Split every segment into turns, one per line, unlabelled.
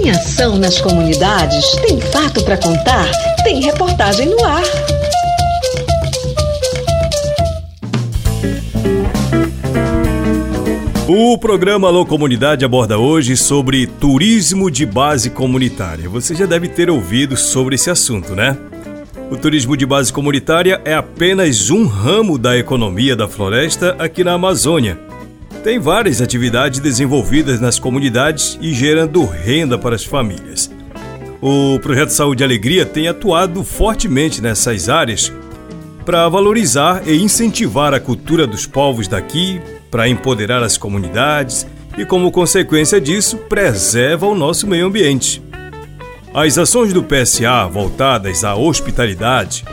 Tem ação nas comunidades? Tem fato para contar? Tem reportagem no ar.
O programa Alô Comunidade aborda hoje sobre turismo de base comunitária. Você já deve ter ouvido sobre esse assunto, né? O turismo de base comunitária é apenas um ramo da economia da floresta aqui na Amazônia. Tem várias atividades desenvolvidas nas comunidades e gerando renda para as famílias. O projeto Saúde e Alegria tem atuado fortemente nessas áreas para valorizar e incentivar a cultura dos povos daqui, para empoderar as comunidades e, como consequência disso, preserva o nosso meio ambiente. As ações do PSA voltadas à hospitalidade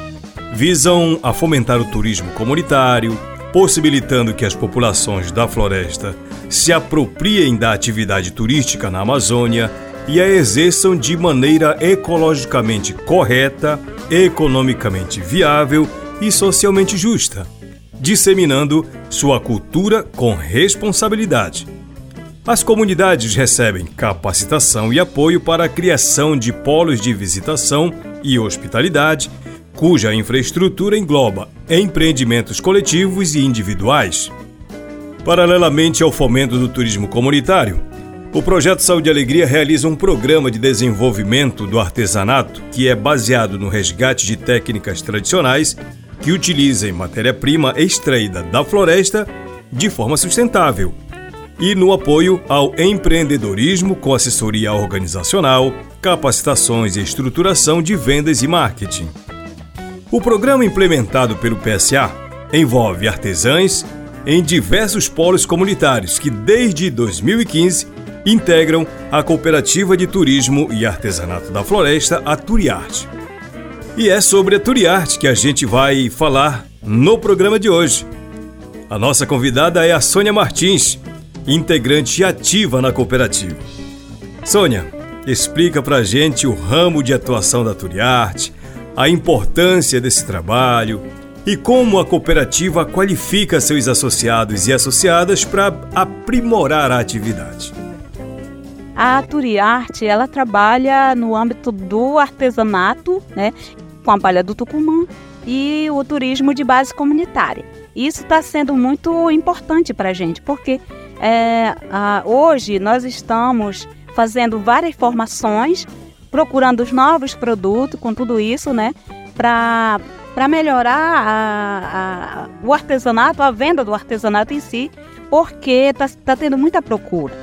visam a fomentar o turismo comunitário, possibilitando que as populações da floresta se apropriem da atividade turística na Amazônia e a exerçam de maneira ecologicamente correta, economicamente viável e socialmente justa disseminando sua cultura com responsabilidade. As comunidades recebem capacitação e apoio para a criação de polos de visitação e hospitalidade, cuja infraestrutura engloba empreendimentos coletivos e individuais. Paralelamente ao fomento do turismo comunitário, o Projeto Saúde e Alegria realiza um programa de desenvolvimento do artesanato que é baseado no resgate de técnicas tradicionais que utilizem matéria-prima extraída da floresta de forma sustentável e no apoio ao empreendedorismo com assessoria organizacional, capacitações e estruturação de vendas e marketing. O programa implementado pelo PSA envolve artesãs em diversos polos comunitários que, desde 2015, integram a Cooperativa de Turismo e Artesanato da Floresta, a Turiarte. E é sobre a Turiarte que a gente vai falar no programa de hoje. A nossa convidada é a Sônia Martins, integrante ativa na cooperativa. Sônia, explica pra gente o ramo de atuação da Turiarte, a importância desse trabalho e como a cooperativa qualifica seus associados e associadas para aprimorar a atividade.
A Turiarte, ela trabalha no âmbito do artesanato, né? com a palha do Tucumã e o turismo de base comunitária. Isso está sendo muito importante para a gente, porque é, a, hoje nós estamos fazendo várias formações, procurando os novos produtos com tudo isso, né, para para melhorar a, a, o artesanato, a venda do artesanato em si, porque está tá tendo muita procura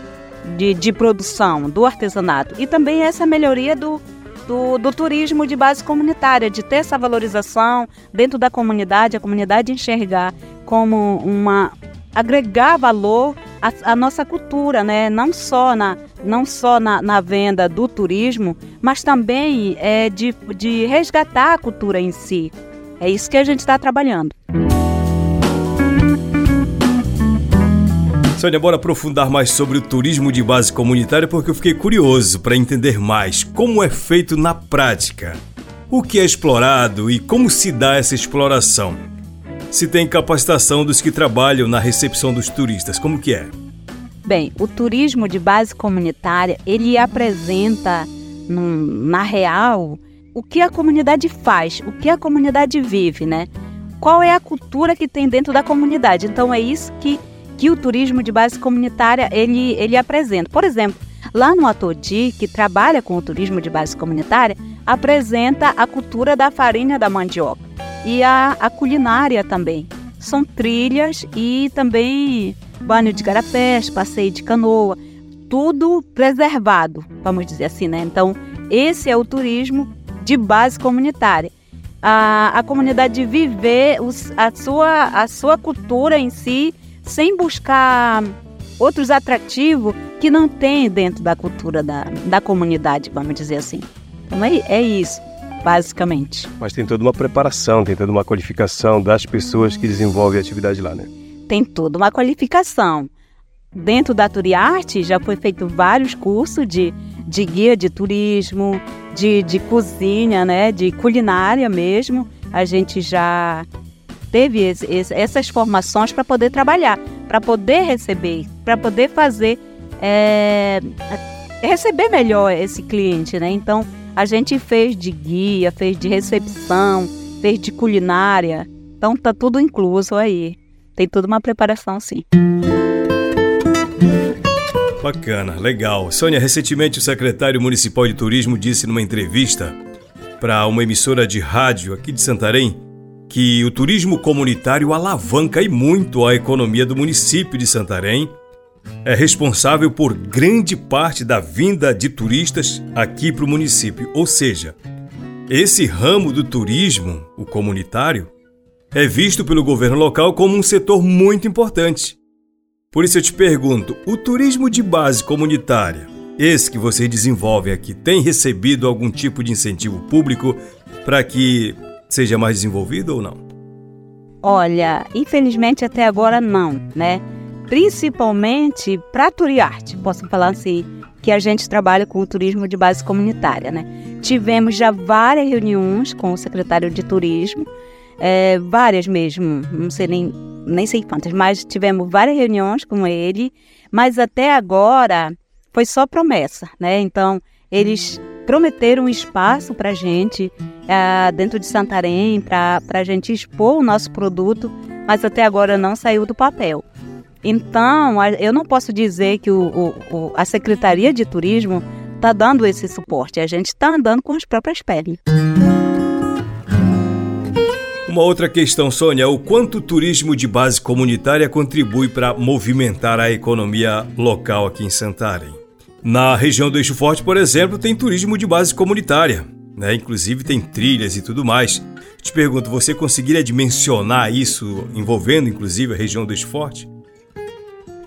de, de produção do artesanato. E também essa melhoria do, do, do turismo de base comunitária, de ter essa valorização dentro da comunidade, a comunidade enxergar como uma agregar valor à, à, nossa cultura, né? não só, na, não só na, na venda do turismo, mas também é, de, de resgatar a cultura em si. É isso que a gente está trabalhando.
Sônia, bora aprofundar mais sobre o turismo de base comunitária porque eu fiquei curioso para entender mais como é feito na prática. O que é explorado e como se dá essa exploração? Se tem capacitação dos que trabalham na recepção dos turistas, como que é?
Bem, o turismo de base comunitária, ele apresenta na real o que a comunidade faz, o que a comunidade vive, né? Qual é a cultura que tem dentro da comunidade. Então é isso que que o turismo de base comunitária ele, ele apresenta. Por exemplo, lá no Atodi, que trabalha com o turismo de base comunitária, apresenta a cultura da farinha da mandioca e a, a culinária também. São trilhas e também banho de garapés, passeio de canoa, tudo preservado, vamos dizer assim, né? Então, esse é o turismo de base comunitária. A, a comunidade viver os, a, sua, a sua cultura em si sem buscar outros atrativos que não tem dentro da cultura da, da comunidade, vamos dizer assim. Então é, é isso, basicamente.
Mas tem toda uma preparação, tem toda uma qualificação das pessoas que desenvolvem a atividade lá, né?
Tem toda uma qualificação. Dentro da Turiarte já foi feito vários cursos de, de guia de turismo, de, de cozinha, né, de culinária mesmo. A gente já teve esse, esse, essas formações para poder trabalhar, para poder receber, para poder fazer é, receber melhor esse cliente, né? Então, a gente fez de guia, fez de recepção, fez de culinária. Então, tá tudo incluso aí. Tem toda uma preparação, sim.
Bacana, legal. Sônia, recentemente o secretário municipal de turismo disse numa entrevista para uma emissora de rádio aqui de Santarém que o turismo comunitário alavanca e muito a economia do município de Santarém. É responsável por grande parte da vinda de turistas aqui para o município. Ou seja, esse ramo do turismo, o comunitário, é visto pelo governo local como um setor muito importante. Por isso eu te pergunto: o turismo de base comunitária, esse que vocês desenvolvem aqui, tem recebido algum tipo de incentivo público para que seja mais desenvolvido ou não?
Olha, infelizmente até agora não, né? Principalmente para Turiarte, posso falar assim, que a gente trabalha com o turismo de base comunitária, né? Tivemos já várias reuniões com o secretário de turismo, é, várias mesmo, não sei nem, nem sei quantas, mas tivemos várias reuniões com ele, mas até agora foi só promessa, né? Então, eles prometeram um espaço para a gente é, dentro de Santarém, para a gente expor o nosso produto, mas até agora não saiu do papel. Então, eu não posso dizer que o, o, a Secretaria de Turismo está dando esse suporte, a gente está andando com as próprias pernas.
Uma outra questão, Sônia, o quanto o turismo de base comunitária contribui para movimentar a economia local aqui em Santarém? Na região do Eixo Forte, por exemplo, tem turismo de base comunitária, né? Inclusive tem trilhas e tudo mais. Te pergunto, você conseguiria dimensionar isso envolvendo inclusive a região do Eixo Forte?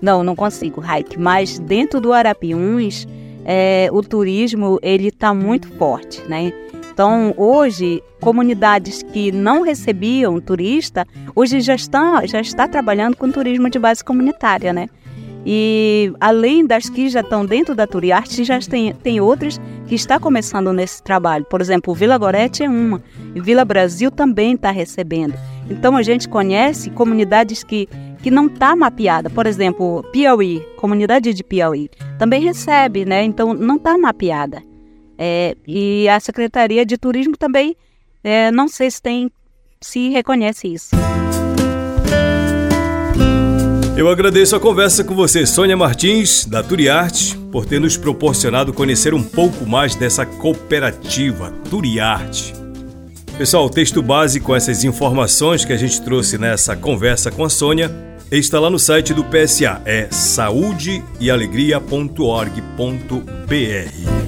Não, não consigo, Raik. Mas dentro do Arapiuns, é, o turismo ele está muito forte, né? Então, hoje, comunidades que não recebiam turista, hoje já estão já está trabalhando com turismo de base comunitária, né? E além das que já estão dentro da Turiarte, já tem, tem outras que está começando nesse trabalho. Por exemplo, Vila Gorete é uma, e Vila Brasil também está recebendo. Então a gente conhece comunidades que, que não está mapeada. Por exemplo, Piauí, comunidade de Piauí, também recebe, né? Então não está mapeada. É, e a Secretaria de Turismo também, é, não sei se tem, se reconhece isso.
Eu agradeço a conversa com você, Sônia Martins, da Turiarte, por ter nos proporcionado conhecer um pouco mais dessa cooperativa Turiarte. Pessoal, o texto base com essas informações que a gente trouxe nessa conversa com a Sônia está lá no site do PSA, é saúdeealegria.org.br.